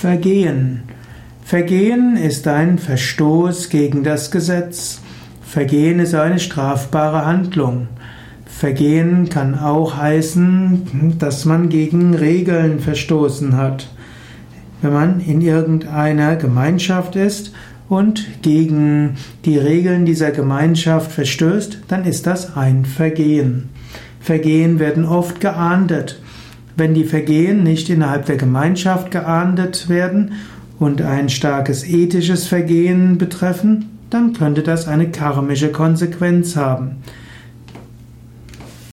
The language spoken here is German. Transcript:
Vergehen. Vergehen ist ein Verstoß gegen das Gesetz. Vergehen ist eine strafbare Handlung. Vergehen kann auch heißen, dass man gegen Regeln verstoßen hat. Wenn man in irgendeiner Gemeinschaft ist und gegen die Regeln dieser Gemeinschaft verstößt, dann ist das ein Vergehen. Vergehen werden oft geahndet. Wenn die Vergehen nicht innerhalb der Gemeinschaft geahndet werden und ein starkes ethisches Vergehen betreffen, dann könnte das eine karmische Konsequenz haben.